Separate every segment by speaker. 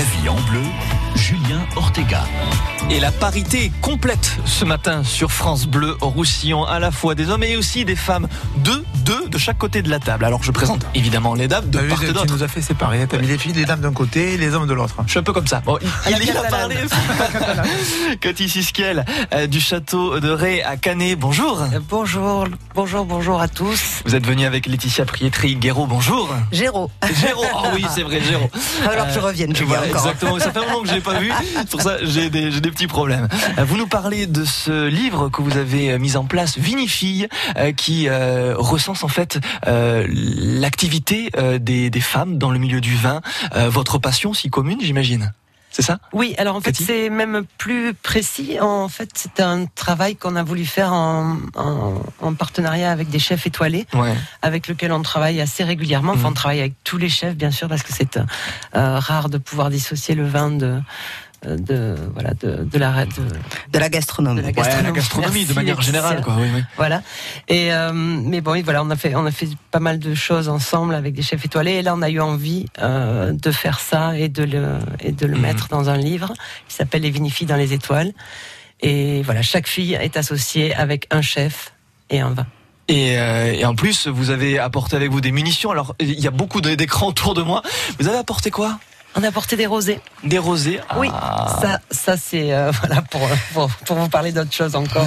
Speaker 1: La vie en bleu, Julien Ortega.
Speaker 2: Et la parité complète ce matin sur France Bleu Roussillon, à la fois des hommes et aussi des femmes. Deux, deux de chaque côté de la table. Alors je présente évidemment les dames de
Speaker 3: vu,
Speaker 2: part et
Speaker 3: tu
Speaker 2: d'autre.
Speaker 3: nous as fait séparer. T'as mis les filles, les dames d'un côté et les hommes de l'autre.
Speaker 2: Je suis un peu comme ça. Bon, il,
Speaker 4: la
Speaker 2: il y a parlé. Cathy Sisquiel euh, du château de Ré à Canet. Bonjour.
Speaker 4: Euh, Bonjour, bonjour, bonjour à tous.
Speaker 2: Vous êtes venu avec Laetitia Prietri Guéraud. Bonjour.
Speaker 4: Géraud.
Speaker 2: Géraud. Oh oui, c'est vrai, Géraud.
Speaker 4: Alors que je revienne, Julien,
Speaker 2: Voilà,
Speaker 4: encore.
Speaker 2: exactement. Ça fait un moment que je l'ai pas vu. C'est Pour ça, j'ai des, j'ai des petits problèmes. Euh, Vous nous parlez de ce livre que vous avez euh, mis en place, Vinifille, euh, qui euh, recense en fait euh, l'activité euh, des, des femmes dans le milieu du vin. Euh, votre passion si commune, j'imagine. C'est ça?
Speaker 4: Oui, alors en fait, c'est même plus précis. En fait, c'est un travail qu'on a voulu faire en, en, en partenariat avec des chefs étoilés,
Speaker 2: Ouais.
Speaker 4: avec lesquels on travaille assez régulièrement. Enfin,
Speaker 2: Mhm.
Speaker 4: on travaille avec tous les chefs, bien sûr, parce que c'est rare de pouvoir dissocier le vin de de voilà de, de la de,
Speaker 5: de la gastronomie.
Speaker 4: de la
Speaker 2: Ouais,
Speaker 4: gastronomie,
Speaker 2: la gastronomie de manière générale, quoi. Oui, oui.
Speaker 4: Voilà. Et euh, mais bon, et voilà, on a fait on a fait pas mal de choses ensemble avec des chefs étoilés. Et là, on a eu envie euh, de faire ça et de le et de le
Speaker 2: Mhm.
Speaker 4: mettre dans un livre qui s'appelle Les vinifilles dans les étoiles. Et voilà, chaque fille est associée avec un chef et un vin.
Speaker 2: Et, euh, et en plus, vous avez apporté avec vous des munitions. Alors, il y a beaucoup d'écrans autour de moi. Vous avez apporté quoi?
Speaker 4: On a apporté des rosés.
Speaker 2: Des rosés.
Speaker 4: Oui,
Speaker 2: Ah.
Speaker 4: ça, ça c'est euh, voilà pour, pour pour vous parler d'autre chose encore.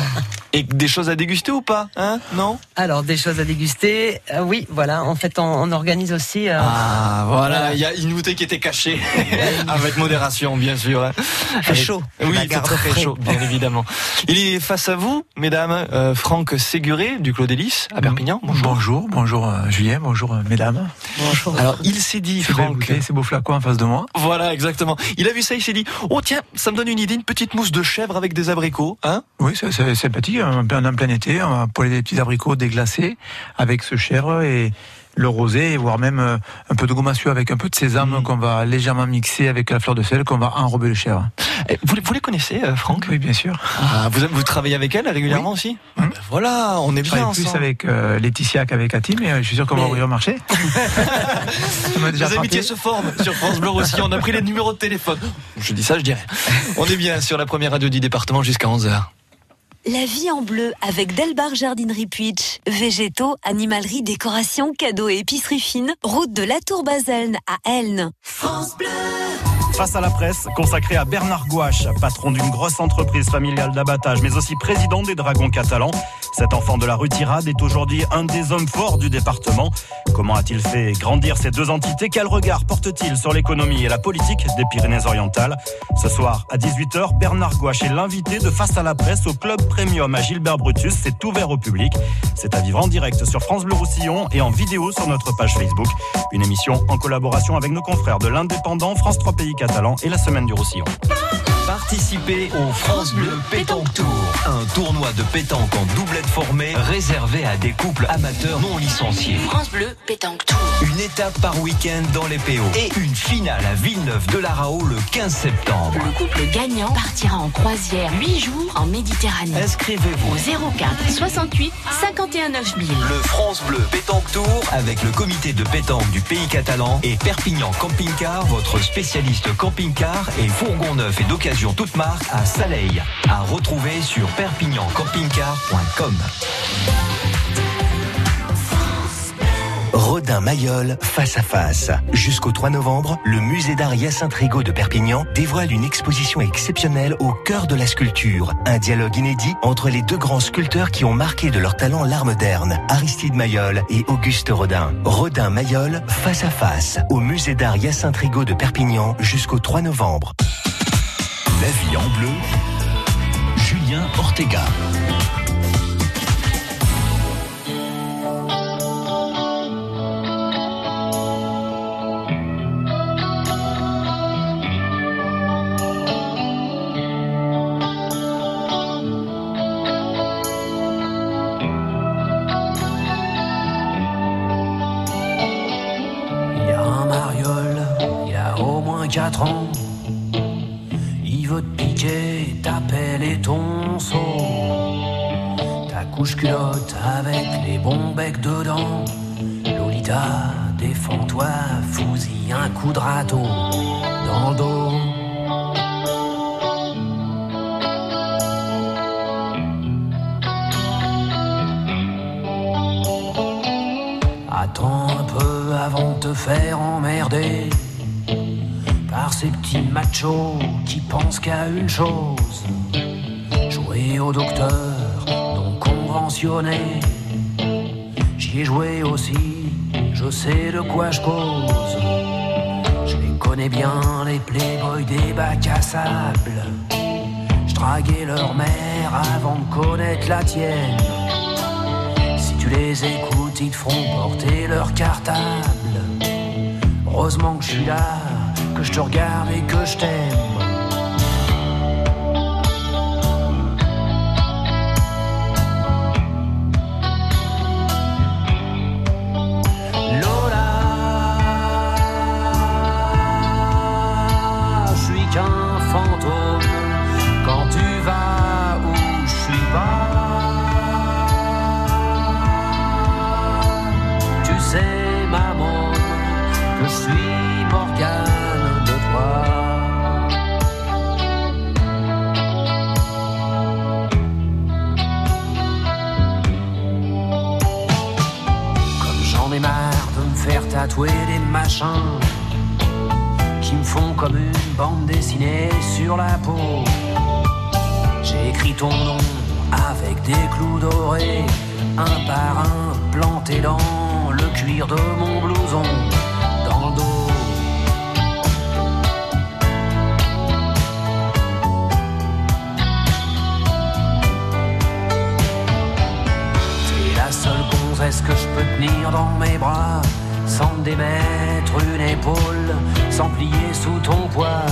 Speaker 2: Et des choses à déguster ou pas Hein Non
Speaker 4: Alors des choses à déguster. Euh, oui, voilà. En fait, on, on organise aussi. euh,
Speaker 2: Ah, voilà. Il y a une bouteille qui était cachée. avec modération, bien sûr. hein.
Speaker 5: fait
Speaker 2: Avec-
Speaker 5: chaud.
Speaker 2: Oui, il très, très chaud, bien évidemment. Il est face à vous, mesdames, euh, Franck Séguré du Clos d'Hélice à Perpignan. Bonjour.
Speaker 3: Bonjour, bonjour euh, Julien, bonjour euh, mesdames.
Speaker 4: bonjour.
Speaker 2: Alors, il s'est dit,
Speaker 3: C'est
Speaker 2: Franck.
Speaker 3: bouteille, ces beaux flacons en face de moi.
Speaker 2: Voilà, exactement. Il a vu ça, il s'est dit, oh tiens, ça me donne une idée, une petite mousse de chèvre avec des abricots, hein
Speaker 3: Oui, c'est c'est sympathique. En plein, en plein été, on va poêler des petits abricots déglacés avec ce chèvre et le rosé, voire même euh, un peu de gomassu avec un peu de sésame
Speaker 2: Mm.
Speaker 3: qu'on va légèrement mixer avec la fleur de sel qu'on va enrober le chèvre.
Speaker 2: Vous, les- vous les connaissez, euh, Franck?
Speaker 3: Oui, bien sûr.
Speaker 2: Ah, vous, vous travaillez avec elle régulièrement aussi? Ah,
Speaker 3: Hum.
Speaker 2: ben Voilà, on est bien
Speaker 3: travaille plus
Speaker 2: ensemble.
Speaker 3: avec euh, Laetitia qu'avec Cathy, mais euh, je suis sûr qu'on va ouvrir le marché.
Speaker 2: Les amitiés se forment sur France Bleu aussi. On a pris les numéros de téléphone. Je dis ça, je dirais. On est bien sur la première radio du département jusqu'à 11h.
Speaker 6: La vie en bleu avec Delbar Jardinerie Puitch. Végétaux, animalerie, décoration, cadeaux et épicerie fine. Route de la Tour Baselne à Elne.
Speaker 7: Face à la presse, consacré à Bernard Gouache, patron d'une grosse entreprise familiale d'abattage, mais aussi président des Dragons catalans. Cet enfant de la rue Tirade est aujourd'hui un des hommes forts du département. Comment a-t-il fait grandir ces deux entités? Quel regard porte-t-il sur l'économie et la politique des Pyrénées-Orientales? Ce soir, à 18h, Bernard Gouache est l'invité de Face à la presse au Club Premium à Gilbert Brutus. C'est ouvert au public. C'est à vivre en direct sur France Bleu Roussillon et en vidéo sur notre page Facebook. Une émission en collaboration avec nos confrères de l'Indépendant, France 3 Pays Et la Semaine du Roussillon.
Speaker 1: Participez au France Bleu Pétanque Tour, un tournoi de pétanque en doublette formée réservé à des couples amateurs non licenciés.
Speaker 8: France Bleu, pétanque tour.
Speaker 1: Une étape par week-end dans les PO et une finale à Villeneuve de l'Arao le 15 septembre.
Speaker 8: Le couple gagnant partira en croisière 8 jours en Méditerranée.
Speaker 1: Inscrivez-vous.
Speaker 8: Au 04 68 51 9000.
Speaker 1: Le France Bleu Pétanque Tour avec le comité de pétanque du pays catalan et Perpignan Camping Car, votre spécialiste camping-car et fourgon neuf et d'occasion toute marque à Saleil. À retrouver sur perpignancampingcar.com. Rodin Mayol face à face. Jusqu'au 3 novembre, le musée d'art Hyacinthe Rigaud de Perpignan dévoile une exposition exceptionnelle au cœur de la sculpture. Un dialogue inédit entre les deux grands sculpteurs qui ont marqué de leur talent l'art moderne, Aristide Mayol et Auguste Rodin. Rodin Mayol face à face au musée d'art Hyacinthe Rigaud de Perpignan jusqu'au 3 novembre.
Speaker 9: La vie en bleu, Julien Ortega.
Speaker 10: Il y a un mariole, il y a au moins 4 ans. les bons becs dedans. Lolita, défends-toi, fousille un coup de râteau dans le dos. Attends un peu avant de te faire emmerder par ces petits machos qui pensent qu'à une chose jouer au docteur non conventionné. J'y joué aussi, je sais de quoi je cause. Je les connais bien, les playboys des bacs à sable. Je draguais leur mère avant de connaître la tienne. Si tu les écoutes, ils te feront porter leur cartable. Heureusement que je suis là, que je te regarde et que je t'aime. Qu'un fantôme quand tu vas où je suis pas. Tu sais, maman, que je suis Morgane de toi. Comme j'en ai marre de me faire tatouer des machins font comme une bande dessinée sur la peau. J'ai écrit ton nom avec des clous dorés, un par un planté dans le cuir de mon blouson, dans le dos. T'es la seule gonzesse que je peux tenir dans mes bras, sans me démettre une épaule, sans plier sous ton poids.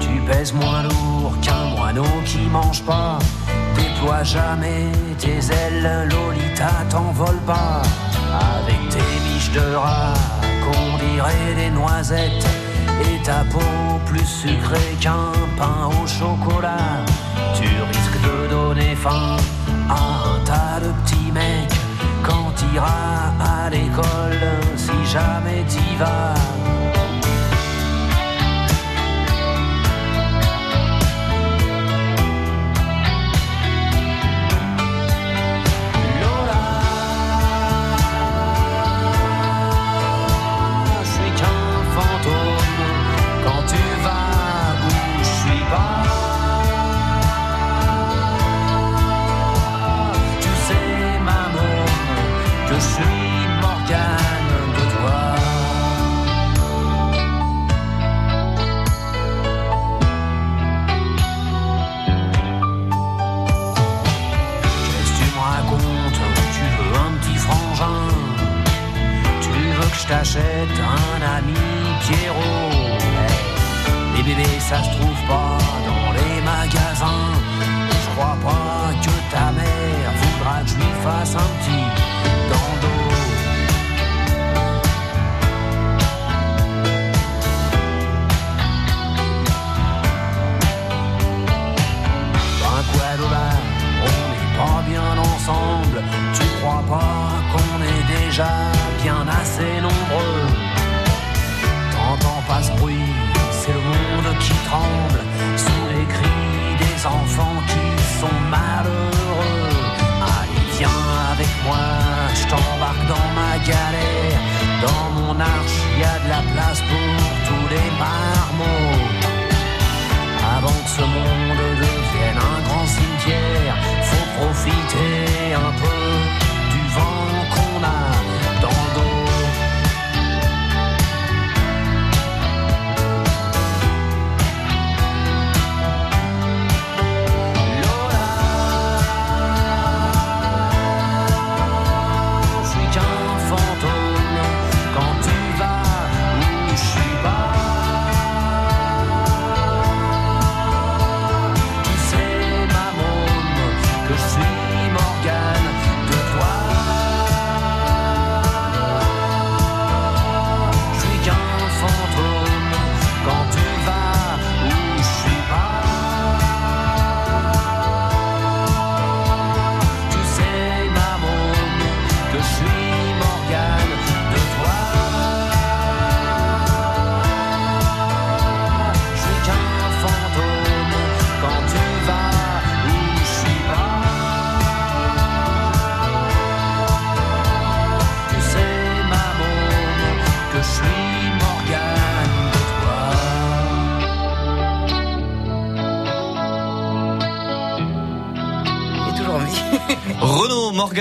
Speaker 10: Tu pèses moins lourd qu'un moineau qui mange pas. Déploie jamais tes ailes, Lolita t'envole pas. Avec tes miches de rat, qu'on dirait des noisettes. Et ta peau plus sucrée qu'un pain au chocolat. Tu risques de donner faim à un tas de petits mecs quand t'iras à l'école, si jamais t'y vas.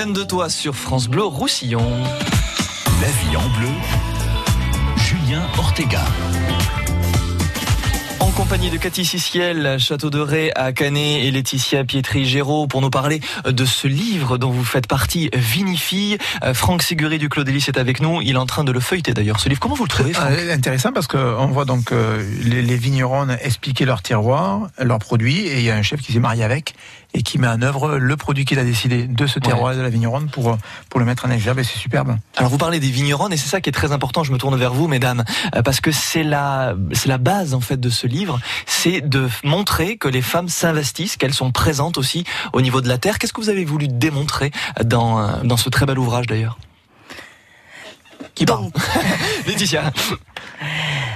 Speaker 10: Morgane de Toi
Speaker 2: sur France Bleu Roussillon.
Speaker 9: La vie en bleu, Julien Ortega
Speaker 2: en compagnie de Cathy Sissiel, Château de Ré à Canet et Laetitia Pietri-Géraud pour nous parler de ce livre dont vous faites partie, Vinifille. Euh, Franck Séguré du Claude est avec nous. Il est en train de le feuilleter d'ailleurs. Ce livre, comment vous le trouvez Franck
Speaker 3: euh, Intéressant parce qu'on voit donc euh, les, les vignerons expliquer leur terroir, leurs produits et il y a un chef qui s'est marié avec et qui met en œuvre le produit qu'il a décidé de ce terroir de la vigneronne pour, pour le mettre en exergue et c'est superbe.
Speaker 2: Alors vous parlez des vigneronnes et c'est ça qui est très important, je me tourne vers vous mesdames, parce que c'est la, c'est la base en fait de ce livre, c'est de montrer que les femmes s'investissent, qu'elles sont présentes aussi au niveau de la terre. Qu'est-ce que vous avez voulu démontrer dans, dans ce très bel ouvrage d'ailleurs? Qui parle? Laetitia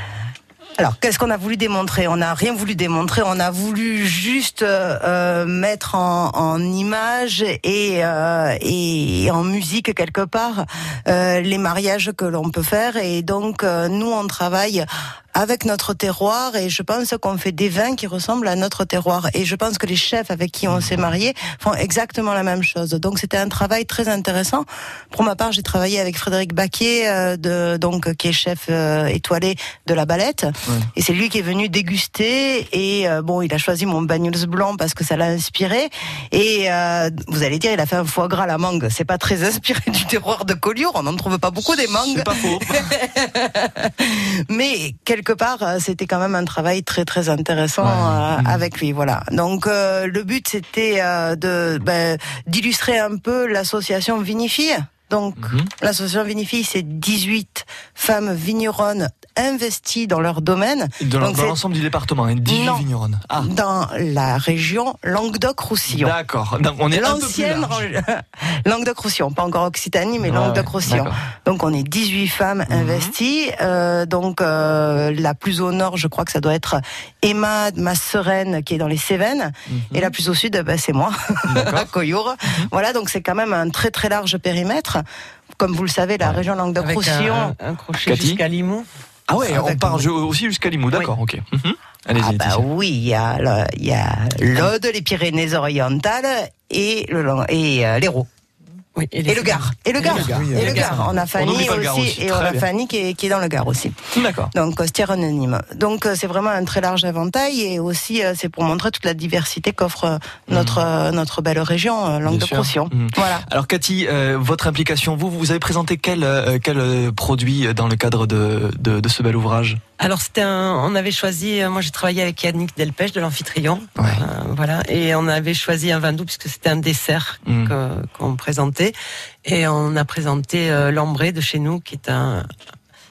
Speaker 5: alors, qu'est-ce qu'on a voulu démontrer? On n'a rien voulu démontrer. On a voulu juste euh, mettre en, en image et, euh, en musique quelque part euh, les mariages que l'on peut faire. Et donc, euh, nous, on travaille avec notre terroir et je pense qu'on fait des vins qui ressemblent à notre terroir et je pense que les chefs avec qui on s'est marié font exactement la même chose. Donc c'était un travail très intéressant. Pour ma part, j'ai travaillé avec Frédéric Baquier euh, de donc qui est chef euh, étoilé de la Balette et c'est lui qui est venu déguster et euh, bon, il a choisi mon bagnols blanc parce que ça l'a inspiré et vous allez dire il a fait un foie gras à la mangue. C'est pas très inspiré du terroir de Collioure, on n'en trouve pas beaucoup des mangues.
Speaker 2: C'est pas faux.
Speaker 5: Mais quelque quelque part, euh, c'était quand même un travail très très intéressant euh, mmh. avec lui. Voilà. Donc euh, le but c'était de ben, d'illustrer un peu l'association Vinifie. Donc mmh. l'association Vinifie, c'est 18 femmes vigneronnes investis dans leur domaine.
Speaker 2: Dans, l'ensemble du département, 18 hein, vigneronnes.
Speaker 5: Ah. Dans la région Languedoc-Roussillon.
Speaker 2: D'accord. On est
Speaker 5: l'ancienne Languedoc-Roussillon, pas encore Occitanie, mais Languedoc-Roussillon. Donc on est 18 femmes mhm. investies. Euh, donc euh, la plus au nord, je crois que ça doit être Emma, ma sereine, qui est dans les Cévennes, mhm. et la plus au sud, bah, c'est moi, à Coyour. Mhm. Voilà, donc c'est quand même un très très large périmètre. Comme vous le savez, la région Languedoc-Roussillon,
Speaker 4: un, un, crochet jusqu'à Limoux.
Speaker 2: Ah ouais, on part aussi jusqu'à Limoux, d'accord, ok.
Speaker 5: Mhm. Allez-y. Ah bah oui, il y a l'Aude, les Pyrénées-Orientales et le et euh, et, le Gard. Et le Gard. Et le Gard. On a Fanny aussi, Et on a Fanny qui est, qui est, dans le Gard aussi.
Speaker 2: D'accord.
Speaker 5: Donc, Costière anonyme. Donc, euh, c'est vraiment un très large éventail et aussi, euh, c'est pour montrer toute la diversité qu'offre euh, notre, mmh. notre belle région, Langue-de-Roussillon. Mmh. Voilà.
Speaker 2: Alors, Cathy, votre implication, vous, vous avez présenté quel, quel produit dans le cadre de, de, de ce bel ouvrage?
Speaker 4: Alors c'était on avait choisi, moi j'ai travaillé avec Yannick Delpech de l'Amphitryon, voilà, et on avait choisi un vin doux puisque c'était un dessert mmh. qu'on présentait et on a présenté euh, l'ambré de chez nous, qui est un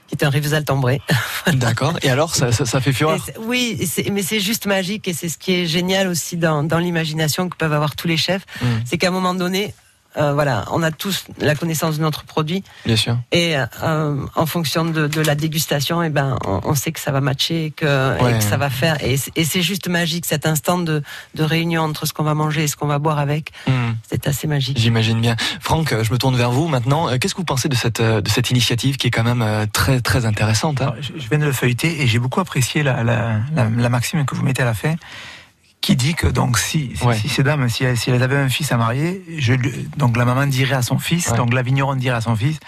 Speaker 4: qui est un Rivesaltes ambré.
Speaker 2: D'accord. Et alors, ça, ça, fait fureur
Speaker 4: Oui, mais c'est juste magique et c'est ce qui est génial aussi dans, dans l'imagination que peuvent avoir tous les chefs. Mmh. C'est qu'à un moment donné, euh, voilà, on a tous la connaissance de notre produit.
Speaker 2: Bien sûr.
Speaker 4: Et euh, en fonction de, de, la dégustation, et eh ben, on, on, sait que ça va matcher, que, et que ça va faire. Et, et c'est juste magique cet instant de, de réunion entre ce qu'on va manger et ce qu'on va boire avec. Hmm. C'est assez magique.
Speaker 2: J'imagine bien. Franck, je me tourne vers vous maintenant. Euh, qu'est-ce que vous pensez de cette de cette initiative qui est quand même très très intéressante hein?
Speaker 3: Je, viens de le feuilleter et j'ai beaucoup apprécié la, la, la, la maxime que vous mettez à la fin qui dit que donc si, si, ces dames, si, si, elles avaient un fils à marier, je, donc la maman dirait à son fils, donc la vigneronne dirait à son fils,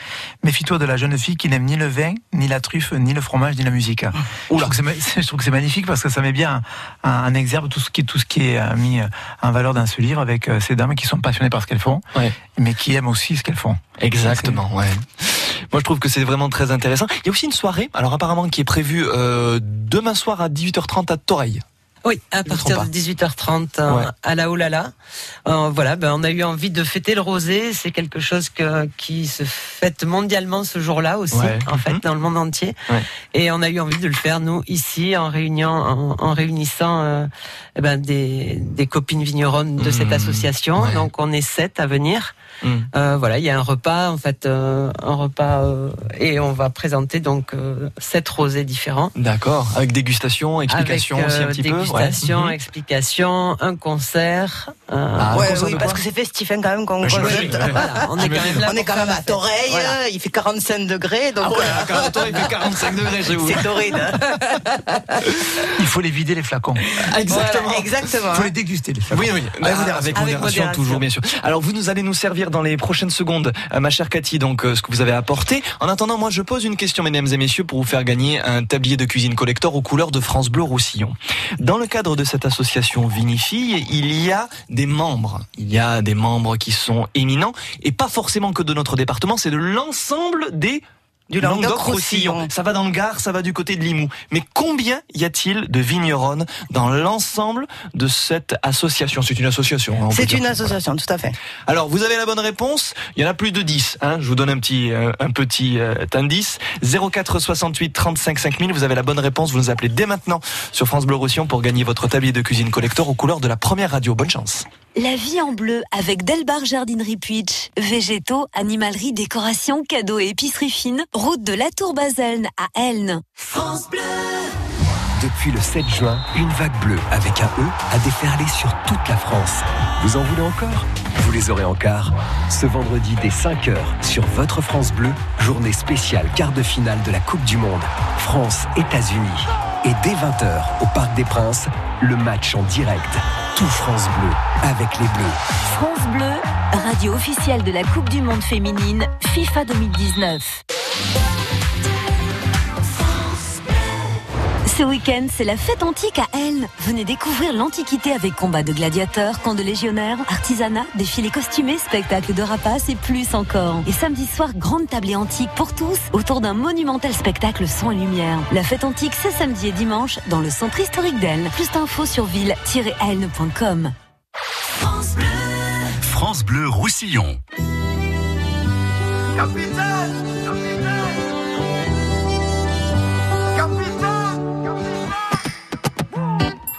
Speaker 3: méfie-toi de la jeune fille qui n'aime ni le vin, ni la truffe, ni le fromage, ni la musique. Je trouve que c'est magnifique parce que ça met bien en exergue tout ce qui, tout ce qui est euh, mis euh, en valeur dans ce livre avec euh, ces dames qui sont passionnées par ce qu'elles font, mais qui aiment aussi ce qu'elles font.
Speaker 2: Exactement, ouais. Moi, je trouve que c'est vraiment très intéressant. Il y a aussi une soirée, alors apparemment qui est prévue euh, demain soir à 18h30 à Toreil.
Speaker 4: Oui, à partir de 18h30 euh, à la Oulala. Euh, voilà, ben, on a eu envie de fêter le rosé. C'est quelque chose que, qui se fête mondialement ce jour-là aussi, en fait, mhm. dans le monde entier. Et on a eu envie de le faire, nous, ici, en réunion, en, réunissant euh, eh ben, des, des copines vigneronnes de cette mmh. association. Donc, on est sept à venir. Mmh. Euh, voilà, il y a un repas, en fait, euh, un repas, euh, et on va présenter donc sept rosés différents.
Speaker 2: D'accord, avec dégustation, explication aussi un petit peu
Speaker 4: Dégustation, mhm. explication, un concert.
Speaker 5: Euh... Ah, oui, parce que c'est festif hein, quand même qu'on voilà,
Speaker 4: on est quand même là.
Speaker 5: On est quand même à Toreil, il fait 45 degrés. Donc
Speaker 2: ah ouais, il fait 45 degrés chez vous.
Speaker 5: C'est torride.
Speaker 3: il faut les vider les flacons.
Speaker 2: Exactement.
Speaker 5: exactement.
Speaker 3: Il faut les déguster les flacons.
Speaker 2: Oui, oui. Avec, modération, toujours, bien sûr. Alors vous nous allez nous servir dans les prochaines secondes, euh, ma chère Cathy, donc euh, ce que vous avez apporté. En attendant, moi je pose une question, mesdames et messieurs, pour vous faire gagner un tablier de cuisine collector aux couleurs de France Bleu Roussillon. Dans le cadre de cette association Vinifille, il y a des membres. Il y a des membres qui sont éminents et pas forcément que de notre département, c'est de l'ensemble des
Speaker 5: du Languedoc-Roussillon.
Speaker 2: Ça va dans le Gard, ça va du côté de Limoux. Mais combien y a-t-il de vigneronnes dans l'ensemble de cette association? C'est une association.
Speaker 5: Hein, c'est une association, tout à fait.
Speaker 2: Alors, vous avez la bonne réponse. Il y en a plus de 10. Hein. Je vous donne un petit, euh, un petit euh, indice. 04 68 35 5000. Vous avez la bonne réponse. Vous nous appelez dès maintenant sur France Bleu Roussillon pour gagner votre tablier de cuisine collector aux couleurs de la première radio. Bonne chance.
Speaker 6: La vie en bleu avec Delbar Jardinerie Puitch. Végétaux, animalerie, décoration, cadeaux et épicerie fine. Route de la Tour Baselne à Elne. France Bleu.
Speaker 1: Depuis le 7 juin, une vague bleue avec un E a déferlé sur toute la France. Vous en voulez encore? Vous les aurez encore. Ce vendredi dès 5h sur votre France Bleu, journée spéciale quart de finale de la Coupe du Monde. France-États-Unis. Et dès 20h au Parc des Princes, le match en direct. Tout France Bleu avec les Bleus.
Speaker 6: France Bleu, radio officielle de la Coupe du Monde féminine FIFA 2019. Ce week-end, c'est la fête antique à Elne. Venez découvrir l'Antiquité avec combat de gladiateurs, camp de légionnaires, artisanat, défilés costumés, spectacles de rapaces et plus encore. Et samedi soir, grande tablée antique pour tous autour d'un monumental spectacle son et lumière. La fête antique, c'est samedi et dimanche dans le centre historique d'Elne. Plus d'infos sur ville-elne.com.
Speaker 9: France Bleu. France Bleu Roussillon.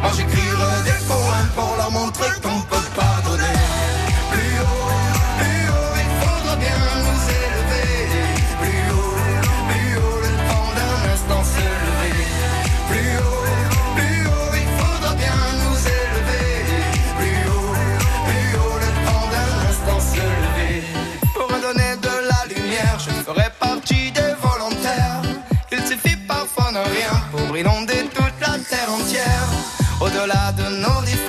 Speaker 11: Moi j'écrirai des poèmes pour leur montrer qu'on peut pas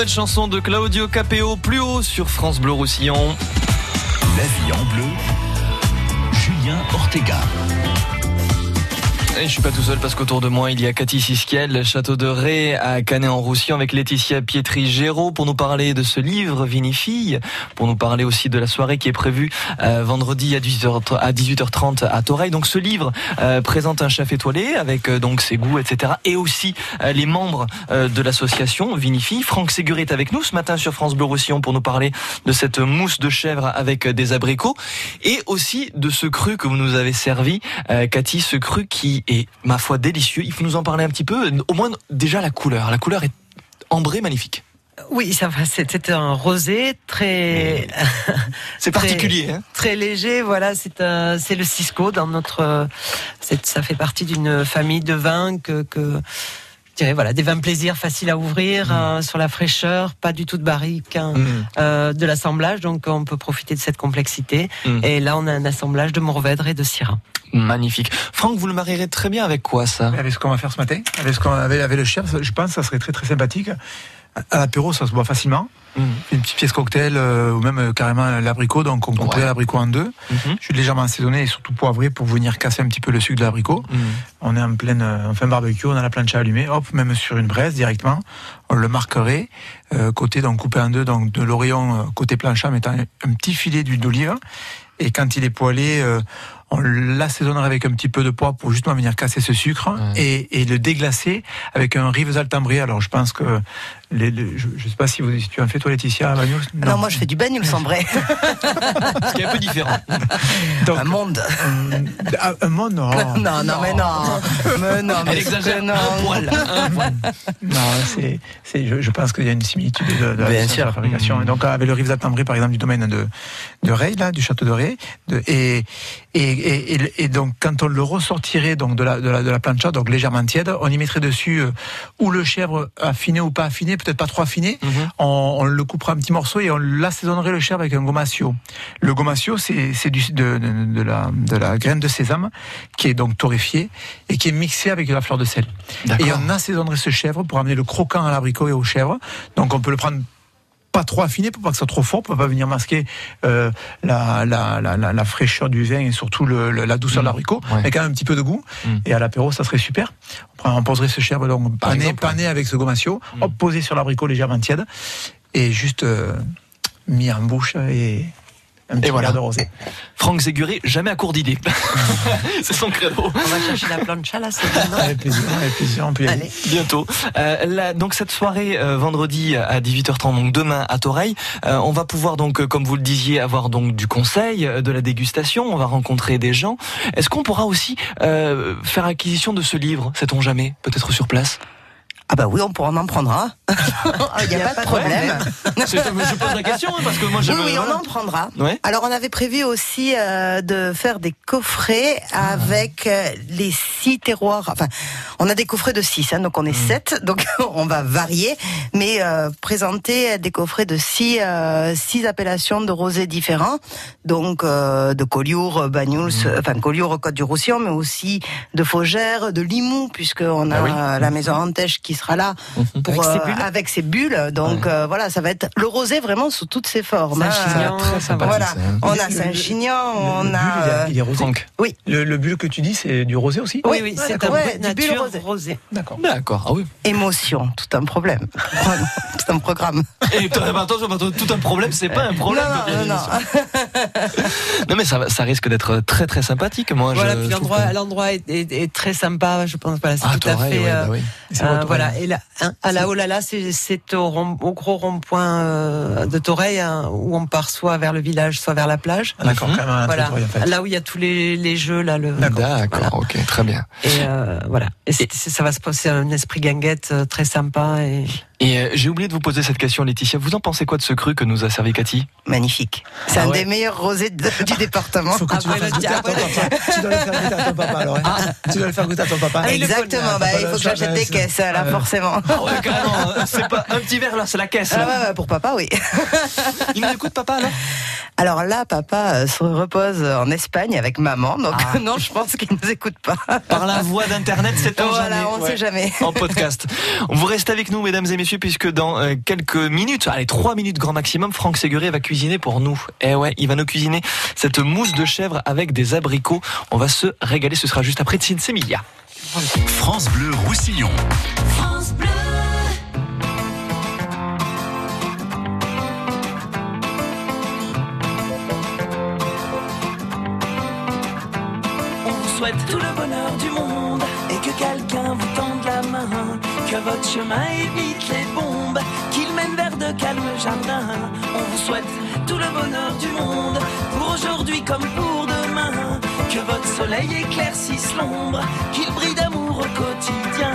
Speaker 2: Nouvelle chanson de Claudio Capeo, plus haut sur France Bleu Roussillon.
Speaker 9: La vie en bleu, Julien Ortega.
Speaker 2: Et je suis pas tout seul parce qu'autour de moi il y a Cathy Sisquiel, Château de Ré à Canet-en-Roussillon avec Laetitia Pietri-Géraud pour nous parler de ce livre Vinifille, pour nous parler aussi de la soirée qui est prévue euh, vendredi à 18h à 18h30 à Toreil. Donc ce livre euh, présente un chef étoilé avec euh, donc ses goûts etc. et aussi les membres de l'association Vinifille. Franck Séguret est avec nous ce matin sur France Bleu Roussillon pour nous parler de cette mousse de chèvre avec des abricots et aussi de ce cru que vous nous avez servi, Cathy, ce cru qui et ma foi délicieux. Il faut nous en parler un petit peu. Au moins déjà la couleur. La couleur est ambrée magnifique.
Speaker 4: Oui, ça va. C'était un rosé très.
Speaker 2: C'est particulier. Hein
Speaker 4: très léger. Voilà, c'est c'est le Cisco dans notre. Ça fait partie d'une famille de vins que. que voilà, des vins plaisir faciles à ouvrir, mmh. euh, sur la fraîcheur, pas du tout de barrique, hein, mmh. euh, de l'assemblage, donc on peut profiter de cette complexité. Mmh. Et là, on a un assemblage de Mourvèdre et de Syrah.
Speaker 2: Magnifique. Franck, vous le marierez très bien avec quoi ça?
Speaker 3: Avec ce qu'on va faire ce matin, avec ce qu'on avait avec le chef, je pense que ça serait très très sympathique. À l'apéro, ça se boit facilement. Mmh. Une petite pièce cocktail euh, ou même euh, carrément l'abricot, donc on couperait l'abricot en deux. Mmh. Je suis légèrement assaisonné et surtout poivré pour venir casser un petit peu le sucre de l'abricot. Mmh. On est en pleine, euh, en barbecue, on a la planche allumée, hop, même sur une braise directement. On le marquerait côté donc coupé en deux, donc de l'Orient côté plancha, mettant un petit filet d'huile d'olive. Et quand il est poêlé, on l'assaisonnerait avec un petit peu de poivre pour justement venir casser ce sucre et, et, le déglacer avec un rive altambré. Alors je pense que je ne sais pas si, vous, tu as fait toi Laetitia à
Speaker 5: Bagnols non. moi je fais du bagnol sambré.
Speaker 2: Ce qui est un peu différent.
Speaker 5: un monde.
Speaker 3: un, monde non.
Speaker 5: non. non. mais non. Mais non,
Speaker 2: mais Elle exagère non. un poil.
Speaker 3: non, c'est, c'est, je, pense qu'il y a une similitude de, de, la fabrication. Et donc avec le rive altambré par exemple du domaine de, de Ray, là, du château de Ray, de, et, et et, donc quand on le ressortirait donc de la, de la, de la plancha, donc légèrement tiède, on y mettrait dessus euh, ou le chèvre affiné ou pas affiné, peut-être pas trop affiné. Mhm. on, le coupera un petit morceau et on l'assaisonnerait le chèvre avec un gomasio. Le gomasio, c'est de, de, de, la, de la graine de sésame qui est donc torréfiée et qui est mixée avec de la fleur de sel. Et on assaisonnerait ce chèvre pour amener le croquant à l'abricot et au chèvre. Donc on peut le prendre pas trop affiné pour pas que ça soit trop fort, pour pas venir masquer euh, la, la, la, la, fraîcheur du vin et surtout le, la douceur de l'abricot, mais quand même un petit peu de goût. Mm. Et à l'apéro, ça serait super. On poserait ce chèvre donc pané, pané avec ce gomasio, mm. hop, posé sur l'abricot légèrement tiède et juste euh, mis en bouche et et voilà. de rosé.
Speaker 2: Franck Zéguré, jamais à court d'idées. c'est son credo.
Speaker 4: On va chercher la plancha là, c'est
Speaker 3: Avec plaisir, avec plaisir, on peut
Speaker 2: Allez. Bientôt. Euh, donc cette soirée euh, vendredi à 18h30, donc demain à Toreil, euh, on va pouvoir donc, comme vous le disiez, avoir donc du conseil, euh, de la dégustation. On va rencontrer des gens. Est-ce qu'on pourra aussi euh, faire acquisition de ce livre, sait-on jamais, peut-être sur place?
Speaker 5: Ah bah oui, on pourra en prendra. Il n'y a, pas de problème.
Speaker 2: je pose la question hein, parce que moi
Speaker 5: Oui, oui, on en prendra. Alors on avait prévu aussi euh, de faire des coffrets avec euh, les six terroirs. Enfin, on a des coffrets de six, hein, donc on est mmh. sept, donc on va varier, mais euh, présenter des coffrets de six, six appellations de rosés différents, donc de Collioure, Bagnols, mmh. enfin Collioure, Côte du Roussillon, mais aussi de Faugère, de Limoux, puisqu'on a ah la maison Antèche qui sera là mhm. pour, avec, ses bulles. Donc euh, voilà, ça va être le rosé vraiment sous toutes ses formes.
Speaker 2: Hein.
Speaker 5: voilà. On a Saint-Chinian, on a.
Speaker 3: Il est rosé.
Speaker 5: Oui.
Speaker 3: Le, le, bulle que tu dis, c'est du rosé aussi
Speaker 4: Oui, oui, c'est un bulle rosé.
Speaker 2: D'accord. D'accord. Ah oui.
Speaker 5: Émotion, tout un problème. tout un programme.
Speaker 2: Et attention, tout un problème, c'est pas un problème.
Speaker 5: Non, non, non.
Speaker 2: non mais ça, ça risque d'être très très sympathique. Moi,
Speaker 4: voilà, puis l'endroit, l'endroit est, est, très sympa. Je pense. Voilà, c'est ah, tout à fait. Ouais, bah oui. euh, voilà, et là, hein, à la Olala, c'est au, au, gros rond-point euh, de Toreil hein, où on part soit vers le village, soit vers la plage.
Speaker 3: Ah, d'accord, quand même
Speaker 4: voilà. en fait. Là où il y a tous les, les jeux là. Le,
Speaker 2: D'accord, ok, très bien.
Speaker 4: Et euh, voilà, et, ça va se passer un esprit ganguette euh, très sympa et.
Speaker 2: Et euh, j'ai oublié de vous poser cette question, Laetitia. Vous en pensez quoi de ce cru que nous a servi Cathy?
Speaker 5: Magnifique. C'est ah un des meilleurs rosés du département.
Speaker 3: Faut que tu, le tu dois le faire goûter à ton papa alors. Hein. Ah. Tu dois le faire goûter à ton papa.
Speaker 5: Exactement. Bah, il faut que j'achète des caisses là, forcément.
Speaker 2: Ah ouais, carrément. C'est pas un petit verre là, c'est la caisse.
Speaker 5: Ah ouais, pour papa, oui.
Speaker 2: il nous écoute papa alors?
Speaker 5: Alors là, papa se repose en Espagne avec maman, donc ah. non, je pense qu'il ne nous écoute pas.
Speaker 2: Par la voie d'Internet, c'est
Speaker 5: voilà,
Speaker 2: on
Speaker 5: ne sait jamais.
Speaker 2: En podcast. Vous restez avec nous, mesdames et messieurs, puisque dans quelques minutes, allez, trois minutes grand maximum, Franck Séguré va cuisiner pour nous. Eh ouais, il va nous cuisiner cette mousse de chèvre avec des abricots. On va se régaler, ce sera juste après Emilia.
Speaker 12: France Bleu Roussillon. France Bleu.
Speaker 13: On vous souhaite tout le bonheur du Que votre chemin évite les bombes, qu'il mène vers de calmes jardins. On vous souhaite tout le bonheur du monde, pour aujourd'hui comme pour demain. Que votre soleil éclaircisse l'ombre, qu'il brille d'amour au quotidien.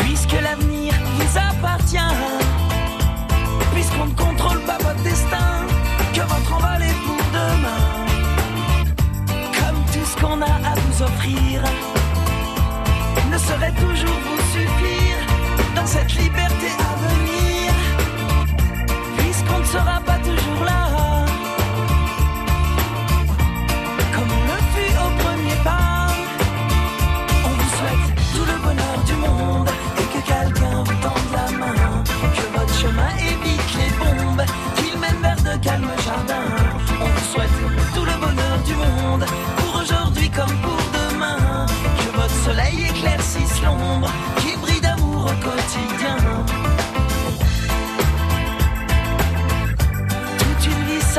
Speaker 13: Puisque l'avenir vous appartient, puisqu'on ne contrôle pas votre destin, que votre envol est pour demain. Comme tout ce qu'on a ne saurait toujours vous suffire dans cette liberté